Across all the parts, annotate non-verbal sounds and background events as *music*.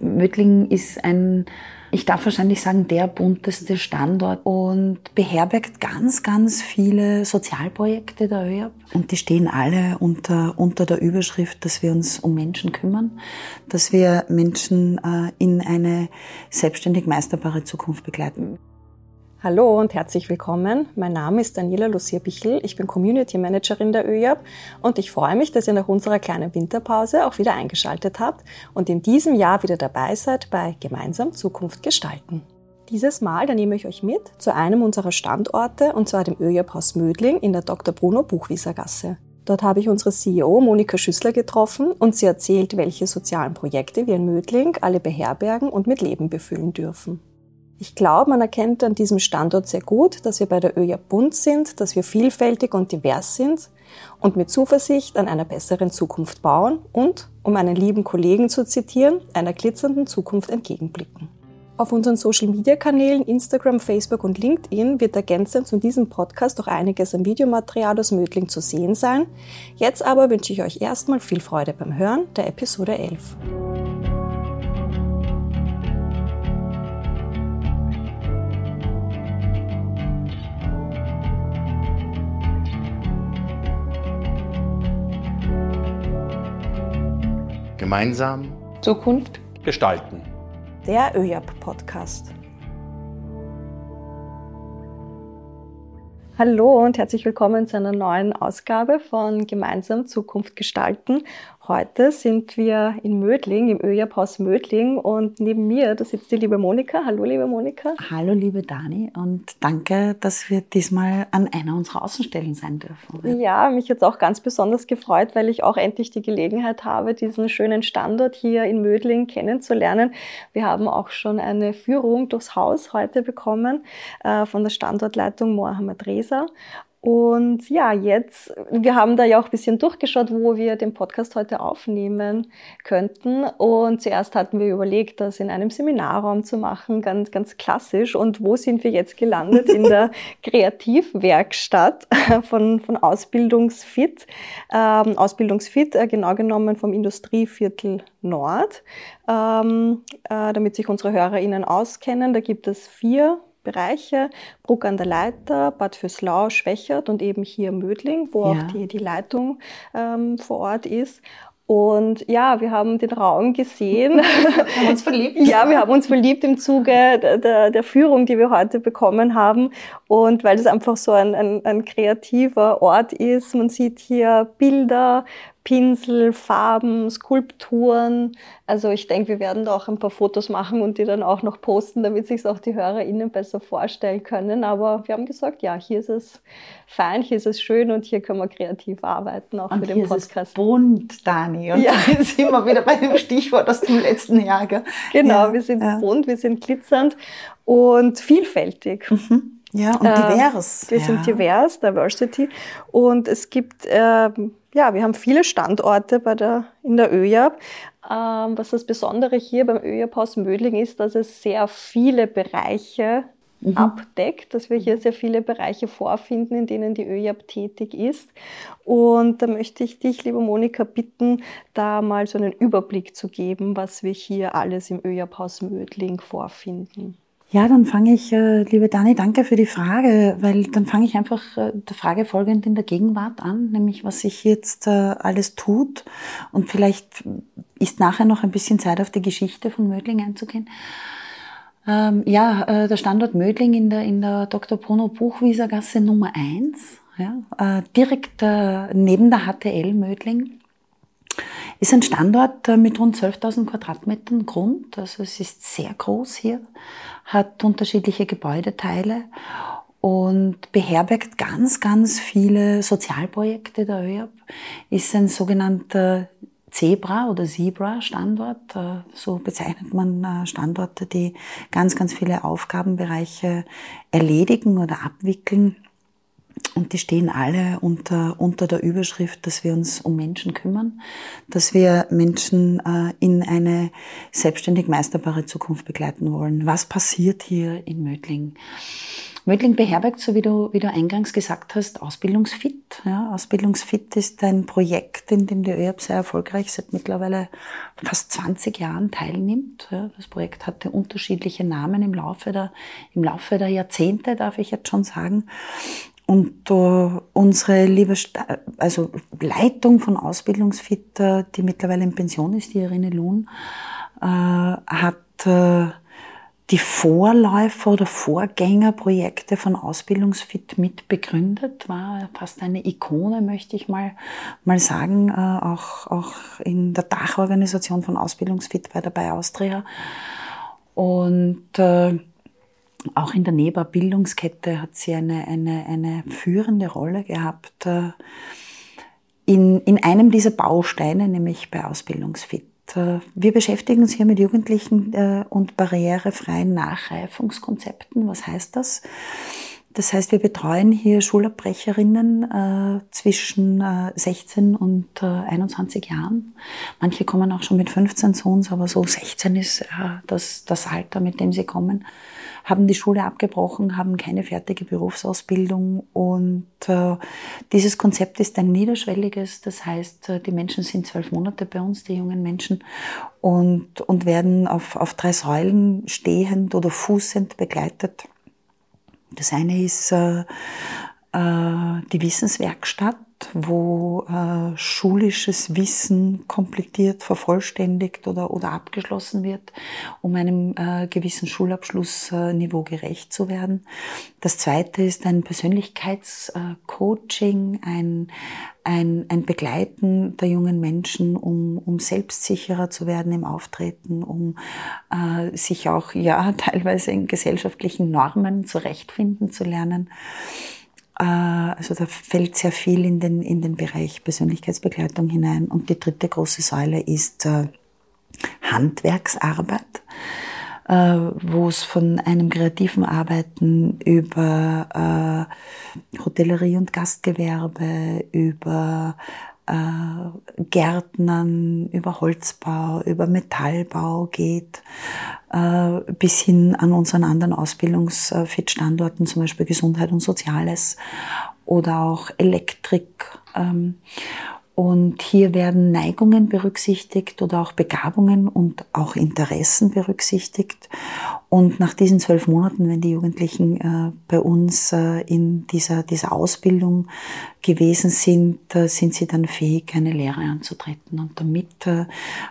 Mödling ist ein, ich darf wahrscheinlich sagen, der bunteste Standort und beherbergt ganz, ganz viele Sozialprojekte der ÖAB. Und die stehen alle unter, unter der Überschrift, dass wir uns um Menschen kümmern, dass wir Menschen äh, in eine selbstständig meisterbare Zukunft begleiten. Hallo und herzlich willkommen. Mein Name ist Daniela Lucia-Bichel. Ich bin Community Managerin der ÖJAB und ich freue mich, dass ihr nach unserer kleinen Winterpause auch wieder eingeschaltet habt und in diesem Jahr wieder dabei seid bei Gemeinsam Zukunft gestalten. Dieses Mal, da nehme ich euch mit zu einem unserer Standorte und zwar dem ÖJAB Haus Mödling in der Dr. Bruno Buchwieser Gasse. Dort habe ich unsere CEO Monika Schüssler getroffen und sie erzählt, welche sozialen Projekte wir in Mödling alle beherbergen und mit Leben befüllen dürfen. Ich glaube, man erkennt an diesem Standort sehr gut, dass wir bei der ÖJA bunt sind, dass wir vielfältig und divers sind und mit Zuversicht an einer besseren Zukunft bauen und, um einen lieben Kollegen zu zitieren, einer glitzernden Zukunft entgegenblicken. Auf unseren Social-Media-Kanälen Instagram, Facebook und LinkedIn wird ergänzend zu diesem Podcast auch einiges an Videomaterial aus Mödling zu sehen sein. Jetzt aber wünsche ich euch erstmal viel Freude beim Hören der Episode 11. Gemeinsam Zukunft gestalten. Der ÖJAP Podcast. Hallo und herzlich willkommen zu einer neuen Ausgabe von Gemeinsam Zukunft gestalten. Heute sind wir in Mödling, im ÖJAP-Haus Mödling und neben mir, da sitzt die liebe Monika. Hallo, liebe Monika. Hallo, liebe Dani und danke, dass wir diesmal an einer unserer Außenstellen sein dürfen. Ja, mich jetzt auch ganz besonders gefreut, weil ich auch endlich die Gelegenheit habe, diesen schönen Standort hier in Mödling kennenzulernen. Wir haben auch schon eine Führung durchs Haus heute bekommen äh, von der Standortleitung Mohammed Reza und ja, jetzt, wir haben da ja auch ein bisschen durchgeschaut, wo wir den Podcast heute aufnehmen könnten. Und zuerst hatten wir überlegt, das in einem Seminarraum zu machen, ganz, ganz klassisch. Und wo sind wir jetzt gelandet? In der *laughs* Kreativwerkstatt von, von Ausbildungsfit. Ähm, Ausbildungsfit, äh, genau genommen vom Industrieviertel Nord. Ähm, äh, damit sich unsere HörerInnen auskennen, da gibt es vier Bereiche, Bruck an der Leiter, Bad Fürslau, Schwächert und eben hier Mödling, wo ja. auch die, die Leitung ähm, vor Ort ist. Und ja, wir haben den Raum gesehen. *laughs* Wir haben uns verliebt. ja, wir haben uns verliebt im Zuge der, der, der Führung, die wir heute bekommen haben. Und weil das einfach so ein, ein, ein kreativer Ort ist. Man sieht hier Bilder, Pinsel, Farben, Skulpturen. Also ich denke, wir werden da auch ein paar Fotos machen und die dann auch noch posten, damit sich auch die HörerInnen besser vorstellen können. Aber wir haben gesagt, ja, hier ist es fein, hier ist es schön und hier können wir kreativ arbeiten, auch und für den hier Podcast. Ist es bunt, Dani. Und ja. *laughs* da sind wir wieder bei dem Stichwort aus dem letzten Jahr. Gell? Genau, ja, wir sind ja. bunt, wir sind glitzernd und vielfältig. Mhm. Ja, und divers. Äh, wir ja. sind divers, Diversity. Und es gibt, äh, ja, wir haben viele Standorte bei der, in der ÖJAB. Ähm, was das Besondere hier beim ÖJAB-Haus Mödling ist, dass es sehr viele Bereiche mhm. abdeckt, dass wir hier sehr viele Bereiche vorfinden, in denen die ÖJAB tätig ist. Und da möchte ich dich, liebe Monika, bitten, da mal so einen Überblick zu geben, was wir hier alles im ÖJAB-Haus Mödling vorfinden. Ja, dann fange ich, äh, liebe Dani, danke für die Frage, weil dann fange ich einfach äh, der Frage folgend in der Gegenwart an, nämlich was sich jetzt äh, alles tut. Und vielleicht ist nachher noch ein bisschen Zeit auf die Geschichte von Mödling einzugehen. Ähm, ja, der Standort Mödling in der, in der Dr. Bruno Buchwieser Gasse Nummer 1, ja, direkt neben der HTL Mödling. Ist ein Standort mit rund 12.000 Quadratmetern Grund, also es ist sehr groß hier hat unterschiedliche Gebäudeteile und beherbergt ganz, ganz viele Sozialprojekte der ÖAB, ist ein sogenannter Zebra- oder Zebra-Standort. Äh, so bezeichnet man äh, Standorte, die ganz, ganz viele Aufgabenbereiche erledigen oder abwickeln. Und die stehen alle unter, unter der Überschrift, dass wir uns um Menschen kümmern, dass wir Menschen äh, in eine selbstständig meisterbare Zukunft begleiten wollen. Was passiert hier in Mödling? Mödling beherbergt, so wie du, wie du eingangs gesagt hast, Ausbildungsfit. Ja, Ausbildungsfit ist ein Projekt, in dem die ÖAB sehr erfolgreich seit mittlerweile fast 20 Jahren teilnimmt. Ja, das Projekt hatte unterschiedliche Namen im Laufe der, im Laufe der Jahrzehnte, darf ich jetzt schon sagen. Und äh, unsere liebe St also Leitung von Ausbildungsfit, die mittlerweile in Pension ist, die Irene Lohn, äh, hat äh, die Vorläufer oder Vorgängerprojekte von Ausbildungsfit mit begründet, war fast eine Ikone, möchte ich mal, mal sagen, äh, auch, auch in der Dachorganisation von Ausbildungsfit bei der Bay Austria. Und äh, auch in der NEBA Bildungskette hat sie eine, eine, eine führende Rolle gehabt äh, in, in einem dieser Bausteine, nämlich bei Ausbildungsfit. Äh, wir beschäftigen uns hier mit Jugendlichen äh, und barrierefreien Nachreifungskonzepten. Was heißt das? Das heißt, wir betreuen hier Schulabbrecherinnen zwischen äh, 16 und äh, 21 Jahren. Manche kommen auch schon mit 15 zu uns, aber so 16 ist das, das Alter, mit dem sie kommen haben die Schule abgebrochen, haben keine fertige Berufsausbildung und äh, dieses Konzept ist ein niederschwelliges, das heißt, äh, die Menschen sind zwölf Monate bei uns, die jungen Menschen, und, und werden auf, auf drei Säulen stehend oder fußend begleitet. Das eine ist äh, äh, die Wissenswerkstatt, wo äh, schulisches Wissen komplettiert, vervollständigt oder, oder abgeschlossen wird, um einem äh, gewissen Schulabschlussniveau gerecht zu werden. Das zweite ist ein Persönlichkeitscoaching, ein, ein, ein Begleiten der jungen Menschen, um, um selbstsicherer zu werden im Auftreten, um äh, sich auch ja *laughs* teilweise in gesellschaftlichen Normen zurechtfinden zu lernen. Äh, also da fällt sehr viel in den, in den Bereich Persönlichkeitsbegleitung hinein. Und die dritte große Säule ist äh, Handwerksarbeit, äh, wo es von einem kreativen Arbeiten über Hotellerie und Gastgewerbe, über Gärtnern, über Holzbau, über Metallbau geht, äh, bis hin an unseren anderen Ausbildungsfit-Standorten, zum Beispiel Gesundheit und Soziales oder auch Elektrik. Ähm, und hier werden Neigungen berücksichtigt oder auch Begabungen und auch Interessen berücksichtigt. Und nach diesen zwölf Monaten, wenn die Jugendlichen äh, bei uns äh, in dieser, dieser Ausbildung gewesen sind, äh, sind sie dann fähig, eine Lehre anzutreten und damit äh,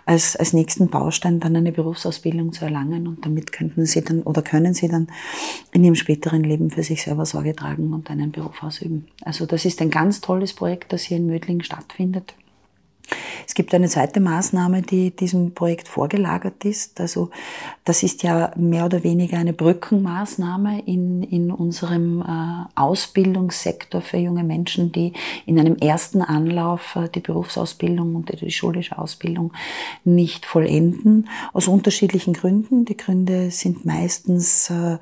als, als nächsten Baustein dann eine Berufsausbildung zu erlangen. Und damit könnten sie dann oder können sie dann in ihrem späteren Leben für sich selber Sorge tragen und einen Beruf ausüben. Also das ist ein ganz tolles Projekt, das hier in Mödling stattfindet. Es gibt eine zweite Maßnahme, die diesem Projekt vorgelagert ist. Also das ist ja mehr oder weniger eine Brückenmaßnahme in, in unserem äh, Ausbildungssektor für junge Menschen, die in einem ersten Anlauf äh, die Berufsausbildung und die schulische Ausbildung nicht vollenden. Aus unterschiedlichen Gründen. Die Gründe sind meistens äh,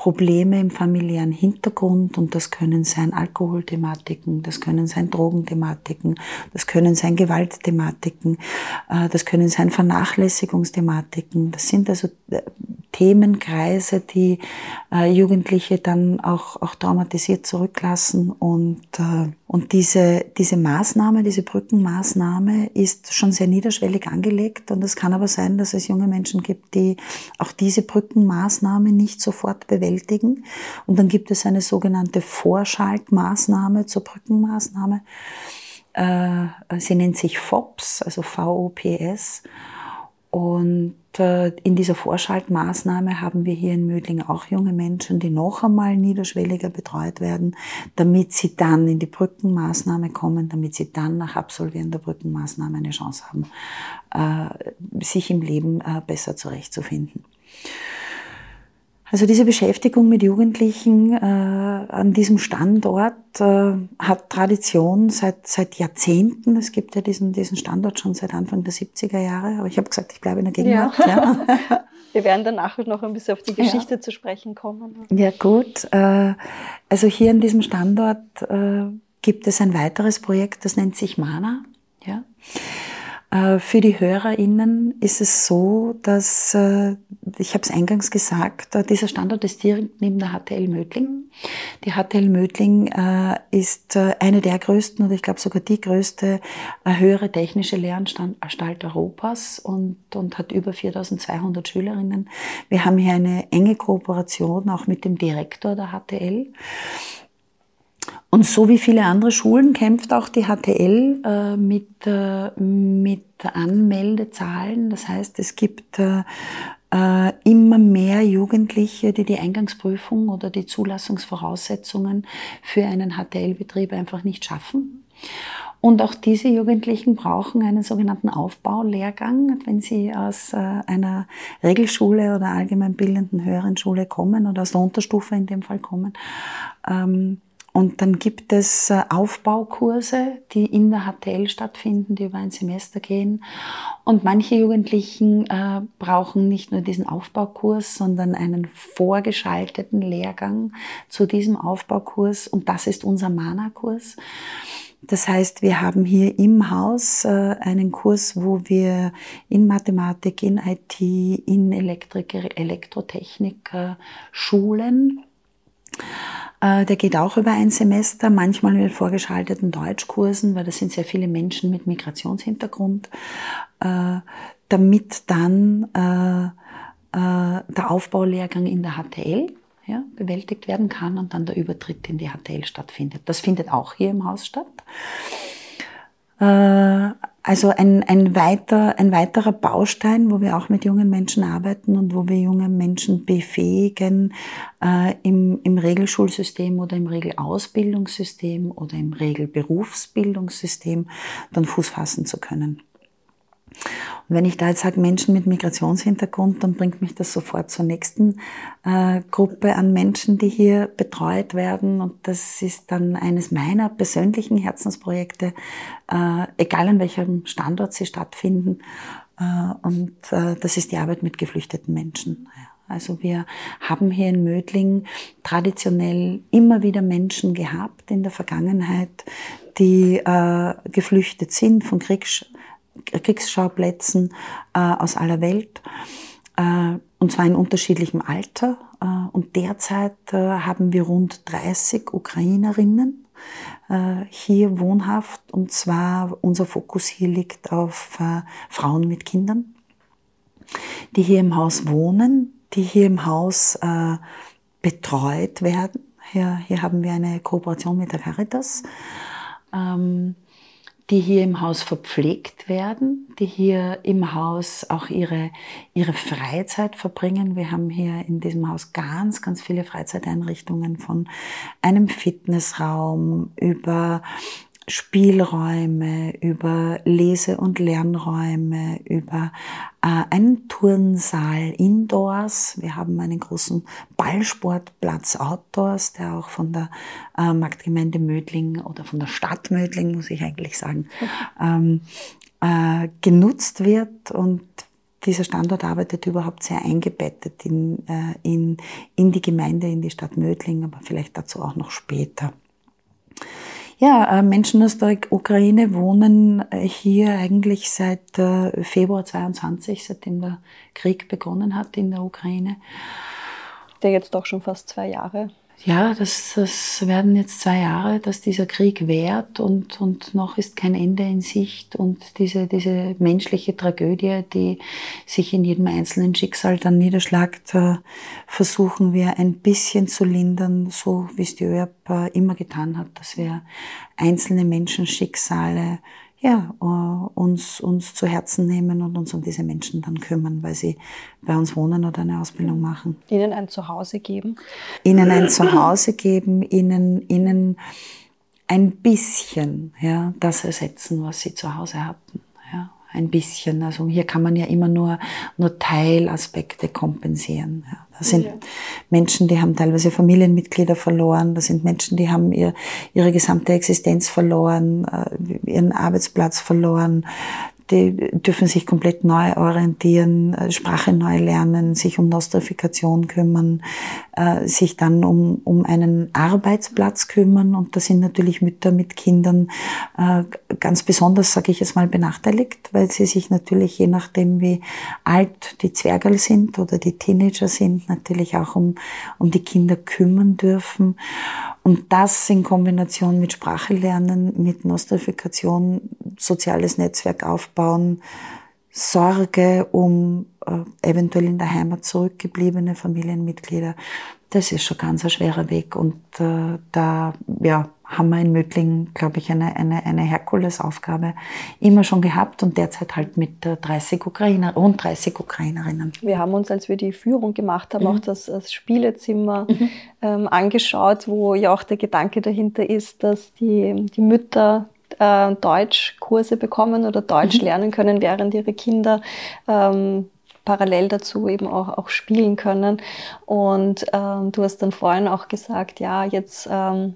Probleme im familiären Hintergrund und das können sein Alkoholthematiken, das können sein Drogenthematiken, das können sein Gewaltthematiken, äh, das können sein Vernachlässigungsthematiken. Das sind also äh, Themenkreise, die äh, Jugendliche dann auch, auch traumatisiert zurücklassen und, und diese, diese Maßnahme, diese Brückenmaßnahme ist schon sehr niederschwellig angelegt und es kann aber sein, dass es junge Menschen gibt, die auch diese Brückenmaßnahme nicht sofort bewältigen. Und dann gibt es eine sogenannte Vorschaltmaßnahme zur Brückenmaßnahme. Äh, sie nennt sich FOPS, also VOPS. Und äh, in dieser Vorschaltmaßnahme haben wir hier in Mödling auch junge Menschen, die noch einmal niederschwelliger betreut werden, damit sie dann in die Brückenmaßnahme kommen, damit sie dann nach Absolvieren der Brückenmaßnahme eine Chance haben, äh, sich im Leben besser zurechtzufinden. Also diese Beschäftigung mit Jugendlichen äh, an diesem Standort äh, hat Tradition seit, seit Jahrzehnten. Es gibt ja diesen, diesen Standort schon seit Anfang der 70er Jahre. Aber ich habe gesagt, ich bleibe in der Gegenwart. Ja. ja. *laughs* Wir werden danach noch ein bisschen auf die Geschichte ja. zu sprechen kommen. Ja gut. Äh, also hier an diesem Standort äh, gibt es ein weiteres Projekt, das nennt sich Mana. Ja. Äh, für die HörerInnen ist es so, dass äh, ich habe es eingangs gesagt, äh, dieser Standort ist direkt neben der HTL Mödling. Die HTL Mödling ist eine der größten oder ich glaube sogar die größte höhere technische Lehranstalt Europas und, und hat über 4200 Schülerinnen. Wir haben hier eine enge Kooperation auch mit dem Direktor der HTL. Und so wie viele andere Schulen kämpft auch die HTL äh, mit, äh, mit Anmeldezahlen. Das heißt, es gibt äh, äh, immer mehr Jugendliche, die die Eingangsprüfung oder die Zulassungsvoraussetzungen für einen HTL-Betrieb einfach nicht schaffen. Und auch diese Jugendlichen brauchen einen sogenannten Aufbaulehrgang, wenn sie aus äh, einer Regelschule oder allgemeinbildenden höheren Schule kommen oder aus der Unterstufe in dem Fall kommen. Ähm, und dann gibt es äh, Aufbaukurse, die in der HTL stattfinden, die über ein Semester gehen. Und manche Jugendlichen äh, brauchen nicht nur diesen Aufbaukurs, sondern einen vorgeschalteten Lehrgang zu diesem Aufbaukurs. Und das ist unser Mana-Kurs. Das heißt, wir haben hier im Haus äh, einen Kurs, wo wir in Mathematik, in IT, in Elektrik, Elektrotechnik äh, schulen der geht auch über ein Semester, manchmal mit vorgeschalteten Deutschkursen, weil das sind sehr viele Menschen mit Migrationshintergrund, äh, damit dann äh, der Aufbaulehrgang in der HTL ja, bewältigt werden kann und dann der Übertritt in die HTL stattfindet. Das findet auch hier im Haus statt. Also ein, ein, weiter, ein weiterer Baustein, wo wir auch mit jungen Menschen arbeiten und wo wir junge Menschen befähigen, äh, im, im Regelschulsystem oder im Regelausbildungssystem oder im Regelberufsbildungssystem dann Fuß fassen zu können. Wenn ich da jetzt sage Menschen mit Migrationshintergrund, dann bringt mich das sofort zur nächsten äh, Gruppe an Menschen, die hier betreut werden. Und das ist dann eines meiner persönlichen Herzensprojekte, äh, egal an welchem Standort sie stattfinden. Äh, und äh, das ist die Arbeit mit geflüchteten Menschen. Also wir haben hier in Mödling traditionell immer wieder Menschen gehabt in der Vergangenheit, die äh, geflüchtet sind von Kriegs Kriegsschauplätzen äh, aus aller Welt, äh, und zwar in unterschiedlichem Alter. Äh, und derzeit haben wir rund 30 Ukrainerinnen hier wohnhaft, und zwar unser Fokus hier liegt auf Frauen mit Kindern, die hier im Haus wohnen, die hier im Haus betreut werden. Hier, hier haben wir eine Kooperation mit der Caritas. Ähm, die hier im Haus verpflegt werden, die hier im Haus auch ihre, ihre Freizeit verbringen. Wir haben hier in diesem Haus ganz, ganz viele Freizeiteinrichtungen von einem Fitnessraum über Spielräume, über Lese- und Lernräume, über äh, einen Turnsaal indoors. Wir haben einen großen Ballsportplatz outdoors, der auch von der äh, Marktgemeinde Mödling oder von der Stadt Mödling, muss ich eigentlich sagen, ähm, äh, genutzt wird und dieser Standort arbeitet überhaupt sehr eingebettet in, äh, in, in die Gemeinde, in die Stadt Mödling, aber vielleicht dazu auch noch später. Ja, äh, Menschen aus der Ukraine wohnen äh, hier eigentlich seit äh, Februar 22, seitdem der Krieg begonnen hat in der Ukraine. Der jetzt doch schon fast zwei Jahre ja, das, das werden jetzt zwei Jahre, dass dieser Krieg währt und, und noch ist kein Ende in Sicht. Und diese, diese menschliche Tragödie, die sich in jedem einzelnen Schicksal dann niederschlagt, äh, versuchen wir ein bisschen zu lindern, so wie es die ÖAP äh, immer getan hat, dass wir einzelne Menschenschicksale ja, äh, uns, uns zu Herzen nehmen und uns um diese Menschen dann kümmern, weil sie bei uns wohnen oder eine Ausbildung machen. Ihnen ein Zuhause geben? Ihnen ein Zuhause geben, ihnen, ihnen ein bisschen, ja, das ersetzen, was sie zu Hause hatten. Ein bisschen. Also hier kann man ja immer nur, nur Teilaspekte kompensieren. Ja. Das sind ja. Menschen, die haben teilweise Familienmitglieder verloren. Das sind Menschen, die haben ihr, ihre gesamte Existenz verloren, äh, ihren Arbeitsplatz verloren. Die dürfen sich komplett neu orientieren, äh, Sprache neu lernen, sich um Nostrifikation kümmern, äh, sich dann um, um einen Arbeitsplatz kümmern. Und da sind natürlich Mütter mit Kindern äh, ganz besonders, sage ich jetzt mal, benachteiligt, weil sie sich natürlich je nachdem, wie alt die Zwergerl sind oder die Teenager sind, natürlich auch um, um die Kinder kümmern dürfen. Und das in Kombination mit Sprache lernen, mit Nostrifikation, soziales Netzwerk aufbauen, Sorge um äh, eventuell in der Heimat zurückgebliebene Familienmitglieder, das ist schon ganz ein schwerer Weg. Und äh, da ja, haben wir in Mödling, glaube ich, eine, eine, eine Herkulesaufgabe immer schon gehabt und derzeit halt mit 30 Ukrainer, rund 30 Ukrainerinnen. Wir haben uns, als wir die Führung gemacht haben, mhm. auch das, das Spielezimmer mhm. ähm, angeschaut, wo ja auch der Gedanke dahinter ist, dass die, die Mütter äh, Deutschkurse bekommen oder Deutsch mhm. lernen können, während ihre Kinder ähm, parallel dazu eben auch, auch spielen können. Und ähm, du hast dann vorhin auch gesagt, ja, jetzt ähm,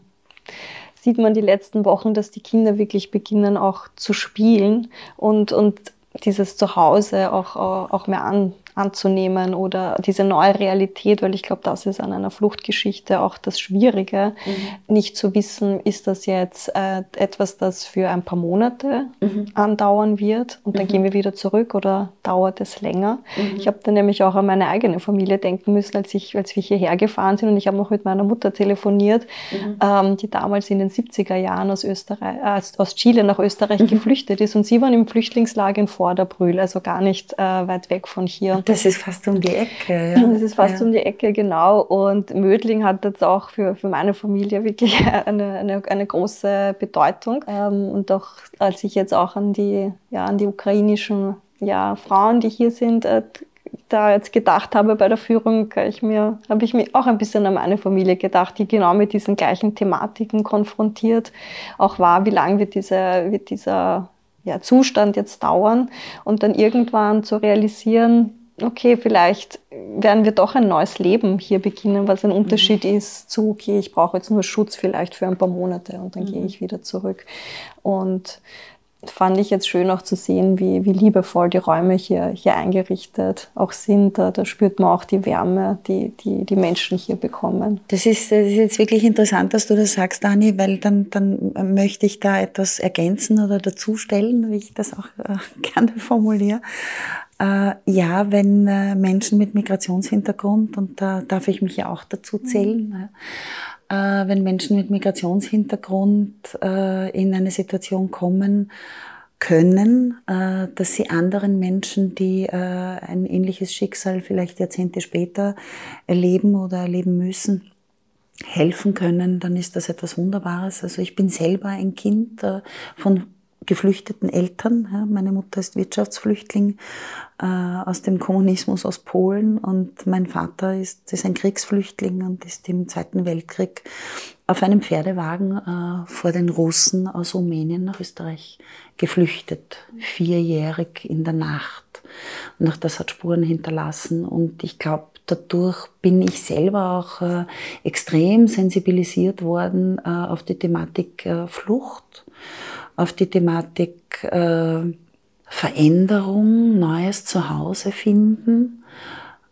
sieht man die letzten Wochen, dass die Kinder wirklich beginnen auch zu spielen und, und dieses Zuhause auch, auch mehr an, anzunehmen oder diese neue Realität, weil ich glaube, das ist an einer Fluchtgeschichte auch das Schwierige, mhm. nicht zu wissen, ist das jetzt äh, etwas, das für ein paar Monate mhm. andauern wird und dann mhm. gehen wir wieder zurück oder dauert es länger. Mhm. Ich habe dann nämlich auch an meine eigene Familie denken müssen, als, ich, als wir hierher gefahren sind und ich habe noch mit meiner Mutter telefoniert, mhm. ähm, die damals in den 70er Jahren aus, Österreich, äh, aus Chile nach Österreich mhm. geflüchtet ist und sie waren im Flüchtlingslager in Vorderbrühl, also gar nicht äh, weit weg von hier. Das ist fast um die Ecke. Ja. Das ist fast ja. um die Ecke, genau. Und Mödling hat jetzt auch für, für meine Familie wirklich *laughs* eine, eine, eine große Bedeutung. Ähm, und auch als ich jetzt auch an die, ja, an die ukrainischen ja, Frauen, die hier sind, äh, da jetzt gedacht habe bei der Führung, ich mir, habe ich mir auch ein bisschen an meine Familie gedacht, die genau mit diesen gleichen Thematiken konfrontiert auch war. Wie lange wird, diese, wird dieser ja, Zustand jetzt dauern? Und dann irgendwann zu realisieren, okay, vielleicht werden wir doch ein neues Leben hier beginnen, was ein mhm. Unterschied mhm. ist zu, okay, ich brauche jetzt nur Schutz vielleicht für ein paar Monate und dann mhm. gehe ich wieder zurück. Und fand ich jetzt schön auch zu sehen, wie, wie liebevoll die Räume hier, hier eingerichtet auch sind. Da, da spürt man auch die Wärme, die, die die Menschen hier bekommen. Das ist, das ist jetzt wirklich interessant, dass du das sagst, Dani, weil dann, dann möchte ich da etwas ergänzen oder dazustellen, wie ich das auch äh, *laughs* gerne formuliere. Äh, ja, wenn äh, Menschen mit Migrationshintergrund, und da darf ich mich ja auch dazu mhm. zählen, mhm. äh, wenn Menschen mit Migrationshintergrund äh, in eine Situation kommen können, äh, dass sie anderen Menschen, die äh, ein ähnliches Schicksal vielleicht Jahrzehnte später erleben oder erleben müssen, helfen können, dann ist das etwas Wunderbares. Also ich bin selber ein Kind von geflüchteten Eltern. Ja, meine Mutter ist Wirtschaftsflüchtling äh, aus dem Kommunismus aus Polen und mein Vater ist, ist ein Kriegsflüchtling und ist im Zweiten Weltkrieg auf einem Pferdewagen äh, vor den Russen aus Rumänien nach Österreich geflüchtet, vierjährig in der Nacht. Und auch das hat Spuren hinterlassen und ich glaube, dadurch bin ich selber auch äh, extrem sensibilisiert worden äh, auf die Thematik äh, Flucht auf die Thematik äh, Veränderung, neues Zuhause finden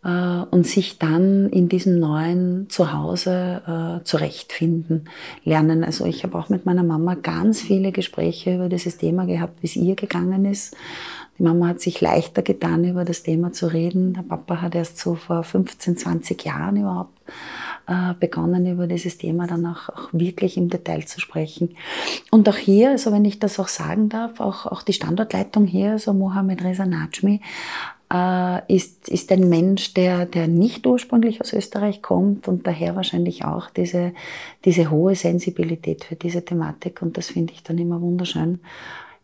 äh, und sich dann in diesem neuen Zuhause äh, zurechtfinden lernen. Also ich habe auch mit meiner Mama ganz viele Gespräche über dieses Thema gehabt, wie es ihr gegangen ist. Die Mama hat sich leichter getan, über das Thema zu reden. Der Papa hat erst so vor 15, 20 Jahren überhaupt äh, begonnen, über dieses Thema dann auch, auch, wirklich im Detail zu sprechen. Und auch hier, also wenn ich das auch sagen darf, auch, auch die Standortleitung hier, also Mohamed Reza Najmi, äh, ist, ist ein Mensch, der, der nicht ursprünglich aus Österreich kommt und daher wahrscheinlich auch diese, diese hohe Sensibilität für diese Thematik. Und das finde ich dann immer wunderschön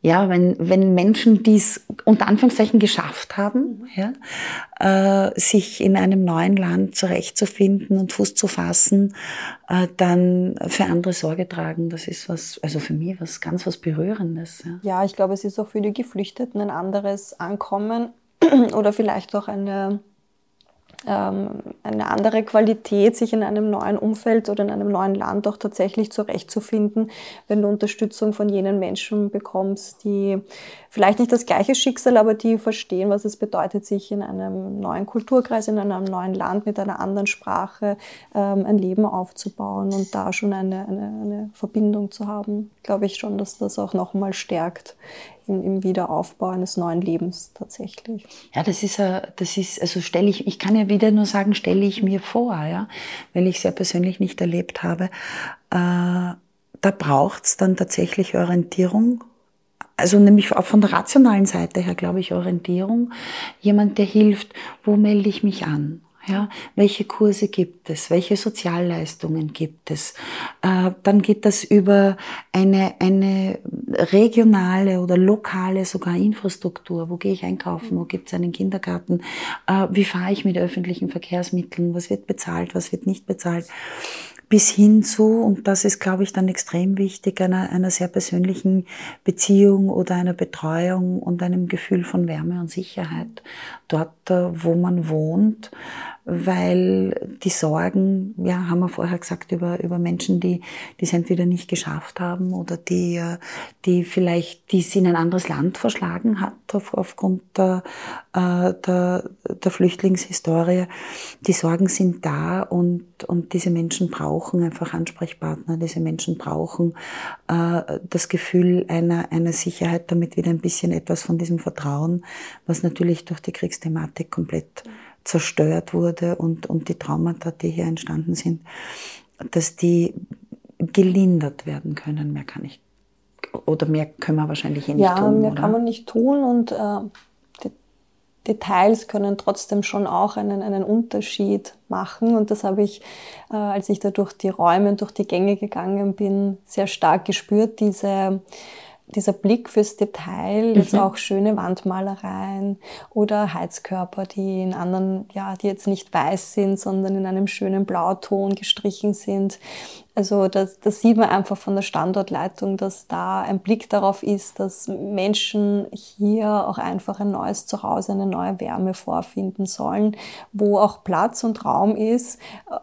ja, wenn, wenn Menschen dies unter Anführungszeichen geschafft haben, ja, äh, sich in einem neuen Land zurechtzufinden und Fuß zu fassen, äh, dann für andere Sorge tragen, das ist was, also für mich was ganz was Berührendes. Ja, ja ich glaube, es ist auch für die Geflüchteten ein anderes Ankommen *clears throat* oder vielleicht auch eine eine andere Qualität, sich in einem neuen Umfeld oder in einem neuen Land auch tatsächlich zurechtzufinden, wenn du Unterstützung von jenen Menschen bekommst, die vielleicht nicht das gleiche Schicksal, aber die verstehen, was es bedeutet, sich in einem neuen Kulturkreis, in einem neuen Land mit einer anderen Sprache ähm, ein Leben aufzubauen und da schon eine, eine, eine Verbindung zu haben, glaube ich schon, dass das auch nochmal stärkt im, im Wiederaufbau eines neuen Lebens tatsächlich. Ja, das ist, das ist, also stelle ich, ich kann ja wieder nur sagen, stelle ich mir vor, ja, weil ich es ja persönlich nicht erlebt habe. Äh, da braucht es dann tatsächlich Orientierung also nämlich auch von der rationalen Seite her, glaube ich, Orientierung. Jemand, der hilft, wo melde ich mich an? Ja, welche Kurse gibt es? Welche Sozialleistungen gibt es? Äh, dann geht das über eine, eine regionale oder lokale sogar Infrastruktur. Wo gehe ich einkaufen? Wo gibt es einen Kindergarten? Äh, wie fahre ich mit öffentlichen Verkehrsmitteln? Was wird bezahlt? Was wird nicht bezahlt? Bis hin zu, und das ist, glaube ich, dann extrem wichtig, einer, einer sehr persönlichen Beziehung oder einer Betreuung und einem Gefühl von Wärme und Sicherheit dort, äh, wo man wohnt weil die Sorgen, ja, haben wir vorher gesagt, über, über Menschen, die, die es entweder nicht geschafft haben oder die, äh, die vielleicht, die es in ein anderes Land verschlagen hat auf, aufgrund der, äh, der, der Flüchtlingshistorie. Die Sorgen sind da und, und diese Menschen brauchen einfach Ansprechpartner. Diese Menschen brauchen äh, das Gefühl einer, einer Sicherheit, damit wieder ein bisschen etwas von diesem Vertrauen, was natürlich durch die Kriegsthematik komplett zerstört wurde und, und die Traumata, die hier entstanden sind, dass die gelindert werden können. Mehr kann ich, oder mehr können wir wahrscheinlich eh nicht ja, tun. Ja, mehr oder? kann man nicht tun und äh, die Details können trotzdem schon auch einen, einen Unterschied machen. Und das habe ich, äh, als ich da durch die Räume durch die Gänge gegangen bin, sehr stark gespürt, diese dieser Blick fürs Detail, jetzt mhm. auch schöne Wandmalereien oder Heizkörper, die in anderen, ja, die jetzt nicht weiß sind, sondern in einem schönen Blauton gestrichen sind. Also das, das sieht man einfach von der Standortleitung, dass da ein Blick darauf ist, dass Menschen hier auch einfach ein neues Zuhause, eine neue Wärme vorfinden sollen, wo auch Platz und Raum ist,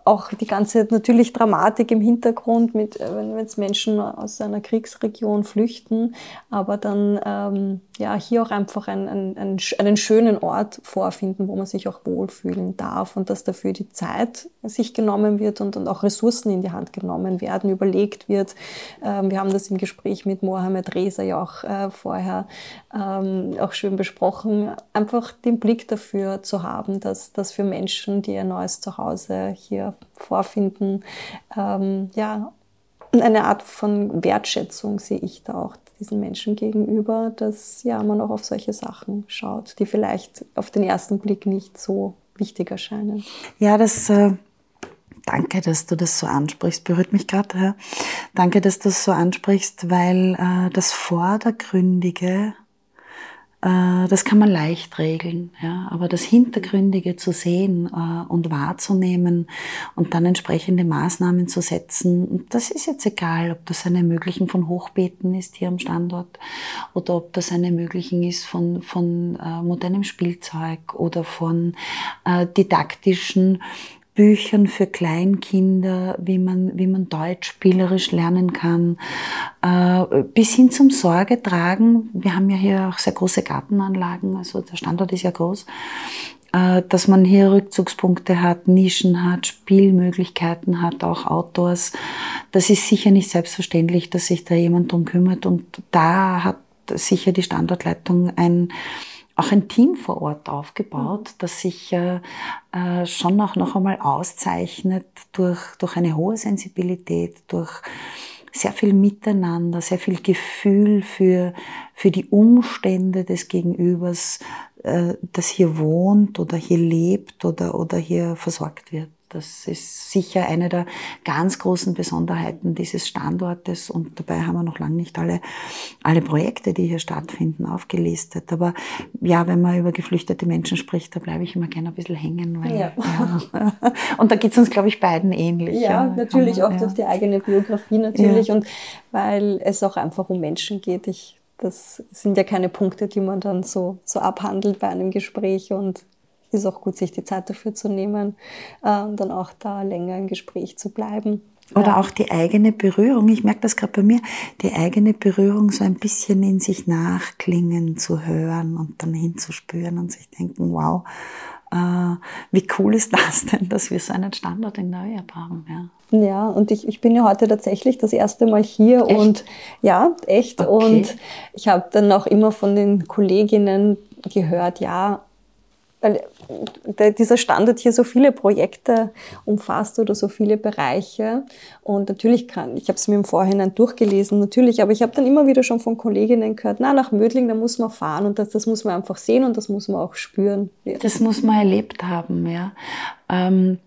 auch die ganze natürlich Dramatik im Hintergrund, mit, äh, wenn jetzt Menschen aus einer Kriegsregion flüchten, aber dann ähm, ja hier auch einfach ein, ein, ein, einen schönen Ort vorfinden, wo man sich auch wohlfühlen darf und dass dafür die Zeit sich genommen wird und, und auch Ressourcen in die Hand genommen genommen werden, überlegt wird. Ähm, wir haben das im Gespräch mit Mohamed Reza ja auch äh, vorher ähm, auch schön besprochen, einfach den Blick dafür zu haben, dass das für Menschen, die ein neues Zuhause hier vorfinden, ähm, ja, eine Art von Wertschätzung sehe ich da auch diesen Menschen gegenüber, dass ja man auch auf solche Sachen schaut, die vielleicht auf den ersten Blick nicht so wichtig erscheinen. Ja, das äh, Danke, dass du das so ansprichst. Berührt mich gerade. Ja. Danke, dass du das so ansprichst, weil äh, das Vordergründige, äh, das kann man leicht regeln. Ja. Aber das Hintergründige zu sehen äh, und wahrzunehmen und dann entsprechende Maßnahmen zu setzen, das ist jetzt egal, ob das eine Ermöglichen von Hochbeeten ist hier am Standort oder ob das eine Ermöglichen ist von, von äh, modernem Spielzeug oder von äh, didaktischen Büchern für Kleinkinder, wie man, wie man Deutsch spielerisch lernen kann, äh, bis hin zum Sorge tragen. Wir haben ja hier auch sehr große Gartenanlagen, also der Standort ist ja groß, äh, dass man hier Rückzugspunkte hat, Nischen hat, Spielmöglichkeiten hat, auch Outdoors. Das ist sicher nicht selbstverständlich, dass sich da jemand drum kümmert und da hat sicher die Standortleitung ein auch ein Team vor Ort aufgebaut, mhm. das sich äh, äh, schon auch noch einmal auszeichnet durch, durch eine hohe Sensibilität, durch sehr viel Miteinander, sehr viel Gefühl für, für die Umstände des Gegenübers, äh, das hier wohnt oder hier lebt oder, oder hier versorgt wird. Das ist sicher eine der ganz großen Besonderheiten dieses Standortes und dabei haben wir noch lange nicht alle, alle Projekte, die hier stattfinden, aufgelistet. Aber ja, wenn man über geflüchtete Menschen spricht, da bleibe ich immer gerne ein bisschen hängen. Weil, ja. ja. Und da geht es uns, glaube ich, beiden ähnlich. Ja, ja. natürlich, man, auch ja. durch die eigene Biografie natürlich und weil es auch einfach um Menschen geht. Ich, das sind ja keine Punkte, die man dann so, so abhandelt bei einem Gespräch und ist auch gut, sich die Zeit dafür zu nehmen, äh, dann auch da länger im Gespräch zu bleiben. Oder auch die eigene Berührung. Ich merke das gerade bei mir, die eigene Berührung so ein bisschen in sich nachklingen zu hören und dann hinzuspüren und sich denken, wow, äh, wie cool ist das denn, dass wir so einen Standort in der ÖAB haben. Ja. ja, und ich, ich bin ja heute tatsächlich das erste Mal hier echt? und ja, echt. Okay. Und ich habe dann auch immer von den Kolleginnen gehört, ja, weil dieser Standort hier so viele Projekte umfasst oder so viele Bereiche. Und natürlich kann, ich habe es mir im Vorhinein durchgelesen, natürlich, aber ich habe dann immer wieder schon von Kolleginnen gehört, na, nach Mödling, da muss man fahren und das, das muss man einfach sehen und das muss man auch spüren. Das muss man erlebt haben, ja. Ähm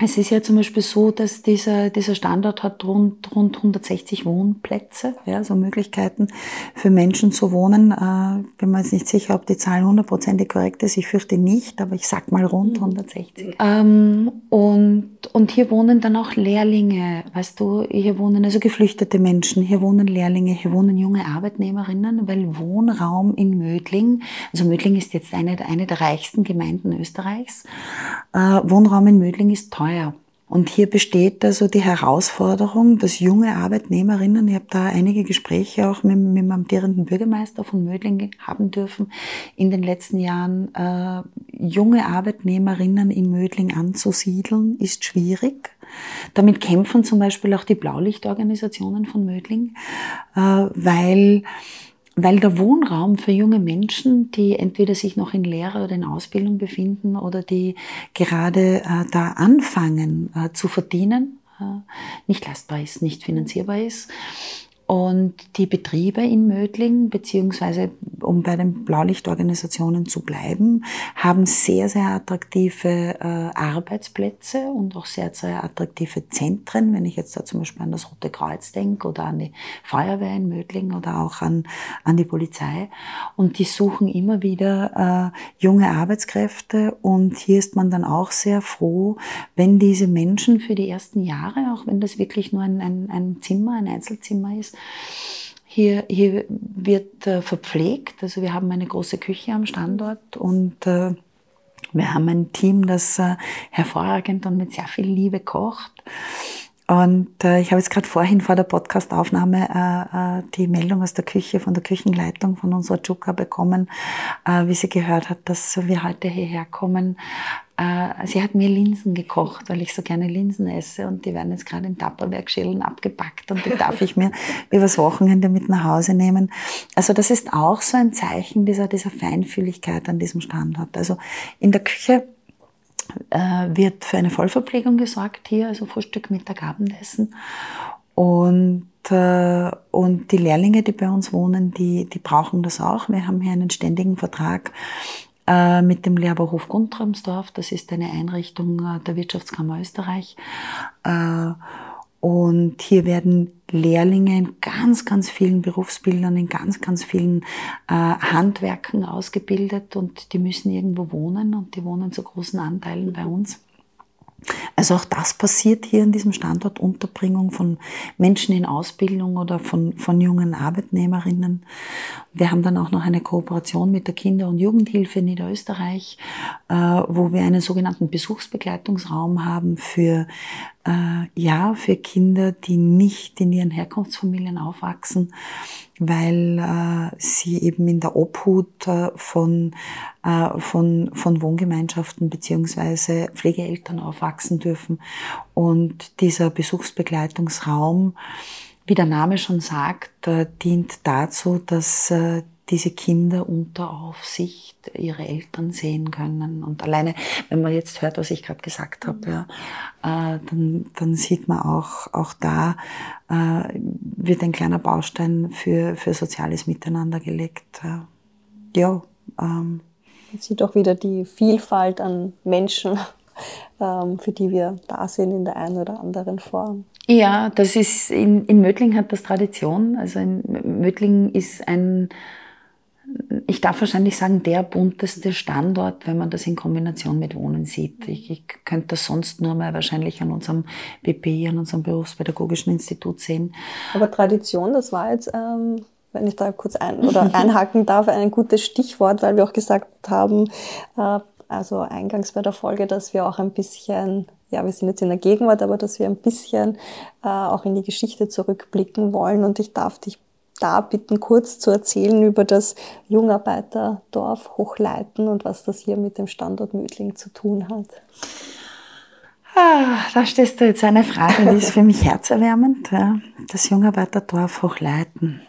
es ist ja zum Beispiel so, dass dieser, dieser Standort hat rund, rund 160 Wohnplätze, ja, so Möglichkeiten für Menschen zu wohnen. Äh, bin mir jetzt nicht sicher, ob die Zahl hundertprozentig korrekt ist. Ich fürchte nicht, aber ich sag mal rund 160. Mhm. Ähm, und, und hier wohnen dann auch Lehrlinge, weißt du, hier wohnen also geflüchtete Menschen, hier wohnen Lehrlinge, hier wohnen junge Arbeitnehmerinnen, weil Wohnraum in Mödling, also Mödling ist jetzt eine, eine der reichsten Gemeinden Österreichs, äh, Wohnraum in Mödling ist teuer teuer. Und hier besteht also die Herausforderung, dass junge Arbeitnehmerinnen, ich habe da einige Gespräche auch mit, mit dem amtierenden Bürgermeister von Mödling haben dürfen, in den letzten Jahren äh, junge Arbeitnehmerinnen in Mödling anzusiedeln, ist schwierig. Damit kämpfen zum Beispiel auch die Blaulichtorganisationen von Mödling, äh, weil weil der Wohnraum für junge Menschen, die entweder sich noch in Lehre oder in Ausbildung befinden oder die gerade äh, da anfangen äh, zu verdienen, äh, nicht leistbar ist, nicht finanzierbar ist, und die Betriebe in Mödling, beziehungsweise um bei den Blaulichtorganisationen zu bleiben, haben sehr, sehr attraktive äh, Arbeitsplätze und auch sehr, sehr attraktive Zentren. Wenn ich jetzt da zum Beispiel an das Rote Kreuz denke oder an die Feuerwehr in Mödling oder auch an, an die Polizei. Und die suchen immer wieder äh, junge Arbeitskräfte. Und hier ist man dann auch sehr froh, wenn diese Menschen für die ersten Jahre, auch wenn das wirklich nur ein, ein, ein Zimmer, ein Einzelzimmer ist, hier, hier wird äh, verpflegt. Also wir haben eine große Küche am Standort und äh, wir haben ein Team, das äh, hervorragend und mit sehr viel Liebe kocht. Und äh, ich habe jetzt gerade vorhin vor der Podcastaufnahme äh, äh, die Meldung aus der Küche von der Küchenleitung von unserer Juka bekommen, äh, wie sie gehört hat, dass wir heute hierher kommen. Äh, sie hat mir Linsen gekocht, weil ich so gerne Linsen esse und die werden jetzt gerade in Tupperwerkschälen abgepackt und die darf ich mir *laughs* übers Wochenende mit nach Hause nehmen. Also das ist auch so ein Zeichen dieser, dieser Feinfühligkeit an diesem Standort. Also in der Küche äh, wird für eine Vollverpflegung gesorgt hier, also Frühstück, Mittag, Abendessen. Und, äh, und die Lehrlinge, die bei uns wohnen, die, die brauchen das auch. Wir haben hier einen ständigen Vertrag mit dem Lehrberuf Guntramsdorf. Das ist eine Einrichtung äh, der Wirtschaftskammer Österreich. Äh, und hier werden Lehrlinge in ganz, ganz vielen Berufsbildern, in ganz, ganz vielen äh, Handwerken ausgebildet und die müssen irgendwo wohnen und die wohnen zu großen Anteilen bei uns. Also auch das passiert hier in diesem Standort Unterbringung von Menschen in Ausbildung oder von, von jungen Arbeitnehmerinnen. Wir haben dann auch noch eine Kooperation mit der Kinder- und Jugendhilfe Niederösterreich, äh, wo wir einen sogenannten Besuchsbegleitungsraum haben für äh, ja, für Kinder, die nicht in ihren Herkunftsfamilien aufwachsen, weil äh, sie eben in der Obhut äh, von, äh, von, von Wohngemeinschaften beziehungsweise Pflegeeltern aufwachsen dürfen. Und dieser Besuchsbegleitungsraum, wie der Name schon sagt, äh, dient dazu, dass äh, diese Kinder unter Aufsicht ihre Eltern sehen können. Und alleine, wenn man jetzt hört, was ich gerade gesagt habe, ja, äh, dann, dann sieht man auch, auch da äh, wird ein kleiner Baustein für, für soziales Miteinander gelegt. Ja, ähm. Man sieht auch wieder die Vielfalt an Menschen, *laughs* ähm, für die wir da sind in der einen oder anderen Form. Ja, das ist in, in Mödling hat das Tradition. Also in Mödling ist ein ich darf wahrscheinlich sagen, der bunteste Standort, wenn man das in Kombination mit Wohnen sieht. Ich, ich könnte das sonst nur mal wahrscheinlich an unserem BPI, an unserem Berufspädagogischen Institut sehen. Aber Tradition, das war jetzt, ähm, wenn ich da kurz ein oder *laughs* einhaken darf, ein gutes Stichwort, weil wir auch gesagt haben, äh, also eingangs bei der Folge, dass wir auch ein bisschen, ja, wir sind jetzt in der Gegenwart, aber dass wir ein bisschen äh, auch in die Geschichte zurückblicken wollen. Und ich darf dich da bitten, kurz zu erzählen über das Jungarbeiterdorf Hochleiten und was das hier mit dem Standort Mödling zu tun hat. Ah, da stellst du jetzt eine Frage, die ist für mich herzerwärmend. Ja. Das Jungarbeiterdorf Hochleiten.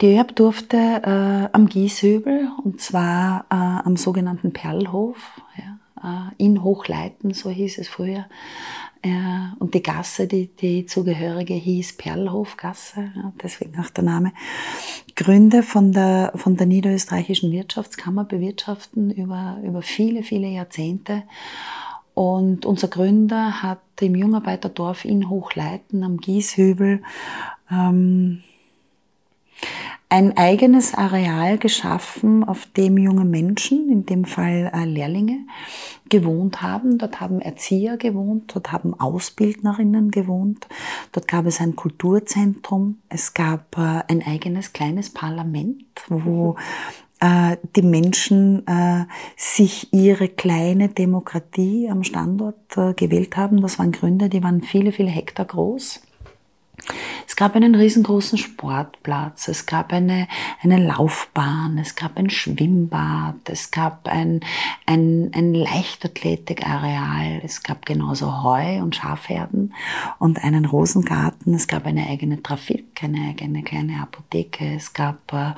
Die ÖAB durfte äh, am Gieshöbel, und zwar äh, am sogenannten Perlhof, ja, äh, in Hochleiten, so hieß es früher, und die Gasse, die, die zugehörige hieß Perlhofgasse, deswegen auch der Name. Gründe von der, von der niederösterreichischen Wirtschaftskammer bewirtschaften über, über viele, viele Jahrzehnte. Und unser Gründer hat im Jungarbeiterdorf in Hochleiten am Gieshübel ähm, ein eigenes Areal geschaffen, auf dem junge Menschen, in dem Fall äh, Lehrlinge, gewohnt haben. Dort haben Erzieher gewohnt, dort haben Ausbildnerinnen gewohnt, dort gab es ein Kulturzentrum, es gab äh, ein eigenes kleines Parlament, wo äh, die Menschen sich ihre kleine Demokratie am Standort äh, gewählt haben. Das waren Gründe, die waren viele, viele Hektar groß. Es gab einen riesengroßen Sportplatz, es gab eine, eine Laufbahn, es gab ein Schwimmbad, es gab ein, ein, ein Leichtathletikareal, es gab genauso Heu und Schafherden und einen Rosengarten, es gab eine eigene Trafik, eine eigene kleine Apotheke, es gab äh,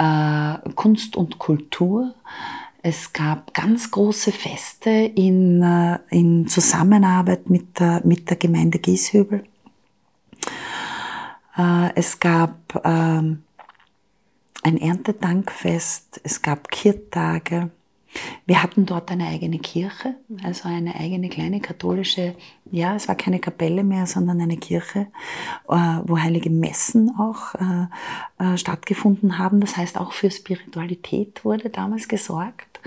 äh, Kunst und Kultur. Es gab ganz große Feste in, äh, in Zusammenarbeit mit der, mit der Gemeinde Gieshübel. Äh, es gab ähm, ein Erntedankfest, es gab Kirtage. Wir hatten dort eine eigene Kirche, also eine eigene kleine katholische, ja, es war keine Kapelle mehr, sondern eine Kirche, äh, wo heilige Messen auch äh, stattgefunden haben. Das heißt, auch für Spiritualität wurde damals gesorgt.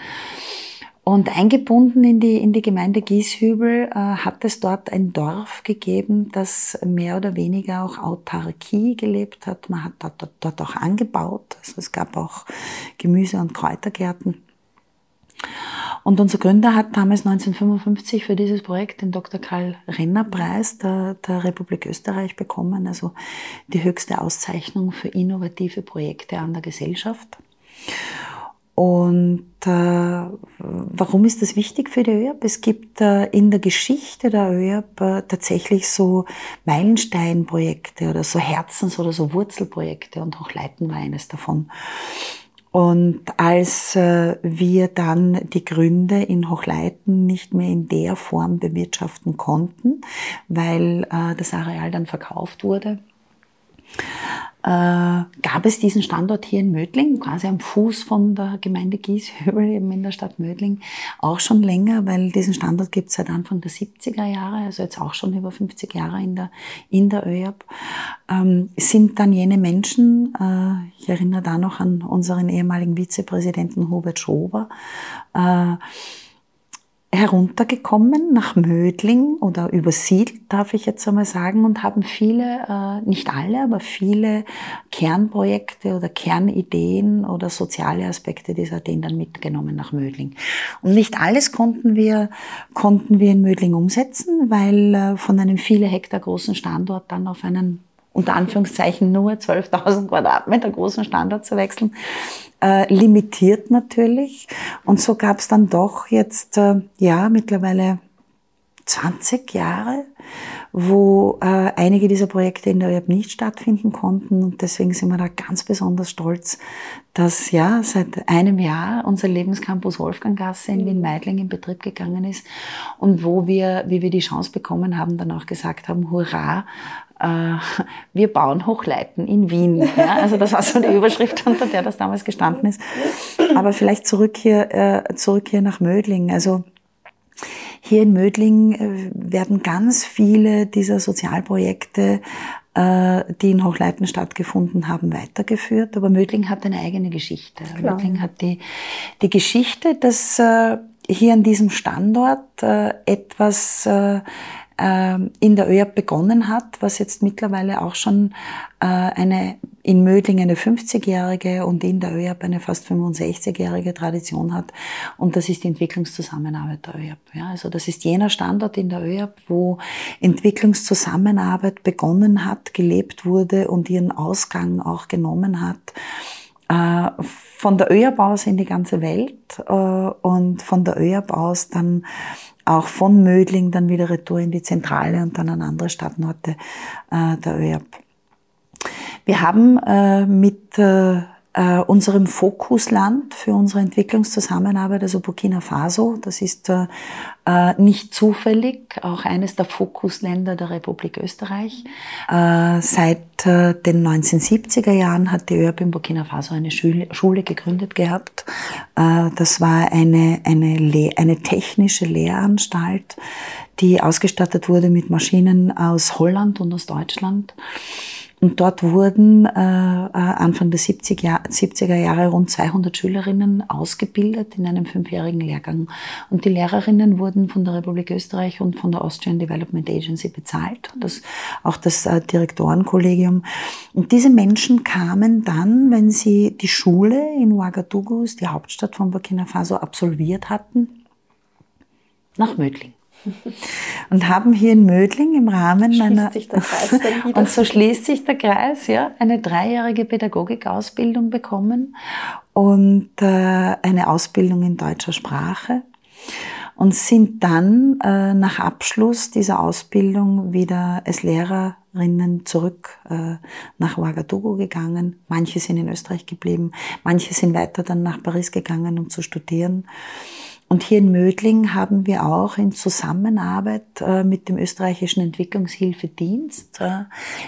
Und eingebunden in die, in die Gemeinde Gieshübel äh, hat es dort ein Dorf gegeben, das mehr oder weniger auch Autarkie gelebt hat. Man hat dort, dort auch angebaut. Also es gab auch Gemüse- und Kräutergärten. Und unser Gründer hat damals 1955 für dieses Projekt den Dr. Karl Renner Preis der, der Republik Österreich bekommen, also die höchste Auszeichnung für innovative Projekte an der Gesellschaft. Und äh, warum ist das wichtig für die ÖAB? Es gibt äh, in der Geschichte der ÖAB äh, tatsächlich so Meilensteinprojekte oder so Herzens- oder so Wurzelprojekte und auch Leiten war eines davon. Und als äh, wir dann die Gründe in Hochleiten nicht mehr in der Form bewirtschaften konnten, weil äh, das Areal dann verkauft wurde, äh, gab es diesen Standort hier in Mödling, quasi am Fuß von der Gemeinde Gieshöbel, eben in der Stadt Mödling, auch schon länger, weil diesen Standort gibt es seit Anfang der 70er Jahre, also jetzt auch schon über 50 Jahre in der, in der ÖAB, ähm, sind dann jene Menschen, äh, ich erinnere da noch an unseren ehemaligen Vizepräsidenten Hubert Schober, äh, heruntergekommen nach Mödling oder übersiedelt, darf ich jetzt einmal sagen, und haben viele, äh, nicht alle, aber viele Kernprojekte oder Kernideen oder soziale Aspekte dieser Ideen dann mitgenommen nach Mödling. Und nicht alles konnten wir, konnten wir in Mödling umsetzen, weil äh, von einem viele Hektar großen Standort dann auf einen unter Anführungszeichen nur 12.000 Quadratmeter großen Standort zu wechseln, äh, limitiert natürlich. Und so gab es dann doch jetzt, äh, ja, mittlerweile 20 Jahre, wo äh, einige dieser Projekte in der ÖAB nicht stattfinden konnten. Und deswegen sind wir da ganz besonders stolz, dass ja seit einem Jahr unser Lebenscampus Wolfganggasse in Wien-Meidling in Betrieb gegangen ist und wo wir, wie wir die Chance bekommen haben, dann auch gesagt haben, hurra, äh, wir bauen Hochleiten in Wien. Ja, also das war so die Überschrift, unter der das damals gestanden ist. Aber vielleicht zurück hier, äh, zurück hier nach Mödling. Also hier in Mödling äh, werden ganz viele dieser Sozialprojekte die in Hochleiten stattgefunden haben, weitergeführt. Aber Mödling hat eine eigene Geschichte. Klar. Mödling hat die, die Geschichte, dass hier an diesem Standort etwas in der ÖAB begonnen hat, was jetzt mittlerweile auch schon äh, eine in Mödling eine 50-jährige und in der ÖAB eine fast 65-jährige Tradition hat. Und das ist die Entwicklungszusammenarbeit der ÖAB. Ja, also das ist jener Standort in der ÖAB, wo Entwicklungszusammenarbeit begonnen hat, gelebt wurde und ihren Ausgang auch genommen hat äh, von der ÖAB aus in die ganze Welt äh, und von der ÖAB aus dann auch von Mödling dann wieder retour in die Zentrale und dann an andere Stadtorte äh, der ÖAB. Wir haben äh, mit äh, äh, unserem Fokusland für unsere Entwicklungszusammenarbeit, also Burkina Faso. Das ist äh, äh, nicht zufällig auch eines der Fokusländer der Republik Österreich. Äh, seit äh, den 1970er Jahren hat die ÖRB in Burkina Faso eine Schule, Schule gegründet gehabt. Äh, das war eine, eine, eine technische Lehranstalt, die ausgestattet wurde mit Maschinen aus Holland und aus Deutschland. Und dort wurden äh, äh Anfang der 70er, Jahr, 70er Jahre rund 200 Schülerinnen ausgebildet in einem fünfjährigen Lehrgang. Und die Lehrerinnen wurden von der Republik Österreich und von der Austrian Development Agency bezahlt, das, auch das äh, Direktorenkollegium. Und diese Menschen kamen dann, wenn sie die Schule in Ouagadougou, die Hauptstadt von Burkina Faso, absolviert hatten, nach Mödling *laughs* und haben hier in Mödling im Rahmen meiner *laughs* und so schließt sich der Kreis, ja, eine dreijährige Pädagogikausbildung bekommen und äh, eine Ausbildung in deutscher Sprache und sind dann äh, nach Abschluss dieser Ausbildung wieder als Lehrerinnen zurück äh, nach Ouagadougou gegangen. Manche sind in Österreich geblieben, manche sind weiter dann nach Paris gegangen, um zu studieren. Und hier in Mödling haben wir auch in Zusammenarbeit äh, mit dem österreichischen Entwicklungshilfedienst äh,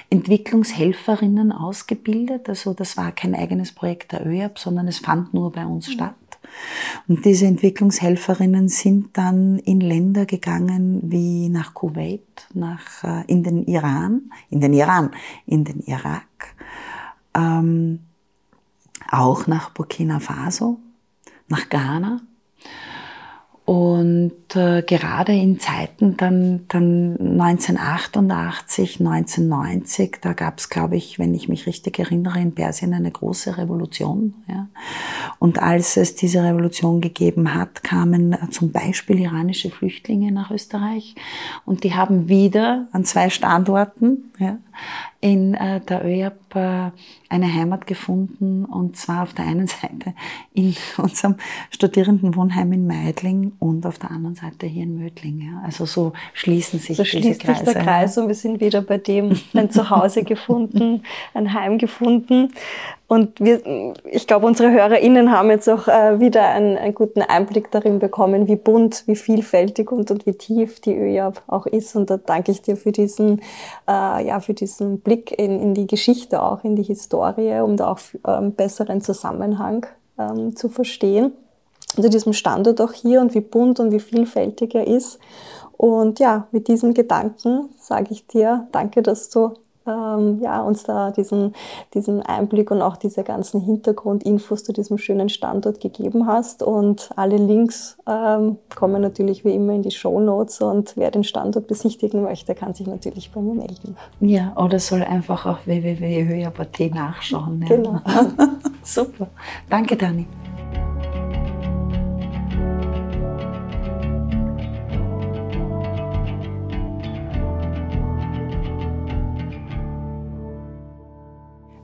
Entwicklungshelferinnen ausgebildet. Also das war kein eigenes Projekt der ÖAB, sondern es fand nur bei uns mhm. statt. Und diese Entwicklungshelferinnen sind dann in Länder gegangen wie nach Kuwait, nach, äh, in den Iran, in den Iran, in den Irak, ähm, auch nach Burkina Faso, nach Ghana und äh, gerade in Zeiten dann, dann 1988, 1990, da gab es, glaube ich, wenn ich mich richtig erinnere, in Persien eine große Revolution. Ja. Und als es diese Revolution gegeben hat, kamen äh, zum Beispiel iranische Flüchtlinge nach Österreich und die haben wieder an zwei Standorten ja, in äh, der ÖAB äh, eine Heimat gefunden und zwar auf der einen *laughs* Seite in unserem Studierendenwohnheim in Meidling und auf der anderen Seite hier in Mödling. Ja. Also so schließen sich so diese schließt Kreise. sich der Kreis und wir sind wieder bei dem, ein Zuhause gefunden, *laughs* ein Heim gefunden. Und wir, ich glaube, unsere HörerInnen haben jetzt auch äh, wieder einen, einen, guten Einblick darin bekommen, wie bunt, wie vielfältig und, und wie tief die ÖJAB auch ist. Und da danke ich dir für diesen, äh, ja, für diesen Blick in, in die Geschichte auch, in die Historie, um da auch einen ähm, besseren Zusammenhang ähm, zu verstehen. Zu diesem Standort auch hier und wie bunt und wie vielfältig er ist. Und ja, mit diesem Gedanken sage ich dir, danke, dass du ähm, ja, uns da diesen, diesen Einblick und auch diese ganzen Hintergrundinfos zu diesem schönen Standort gegeben hast. Und alle Links ähm, kommen natürlich wie immer in die Show Notes und wer den Standort besichtigen möchte, kann sich natürlich bei mir melden. Ja, oder soll einfach auf www.höher.at nachschauen. Ja. Genau. *laughs* Super. Danke, Dani.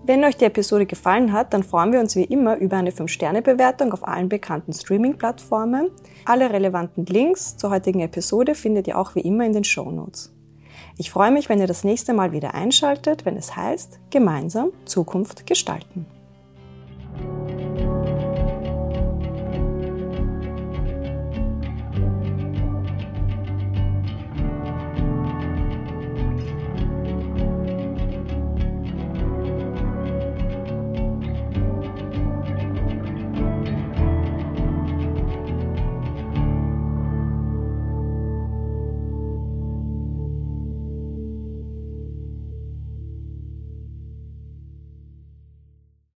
Wenn euch die Episode gefallen hat, dann freuen wir uns wie immer über eine 5-Sterne-Bewertung auf allen bekannten Streaming-Plattformen. Alle relevanten Links zur heutigen Episode findet ihr auch wie immer in den Show Notes. Ich freue mich, wenn ihr das nächste Mal wieder einschaltet, wenn es heißt, gemeinsam Zukunft gestalten.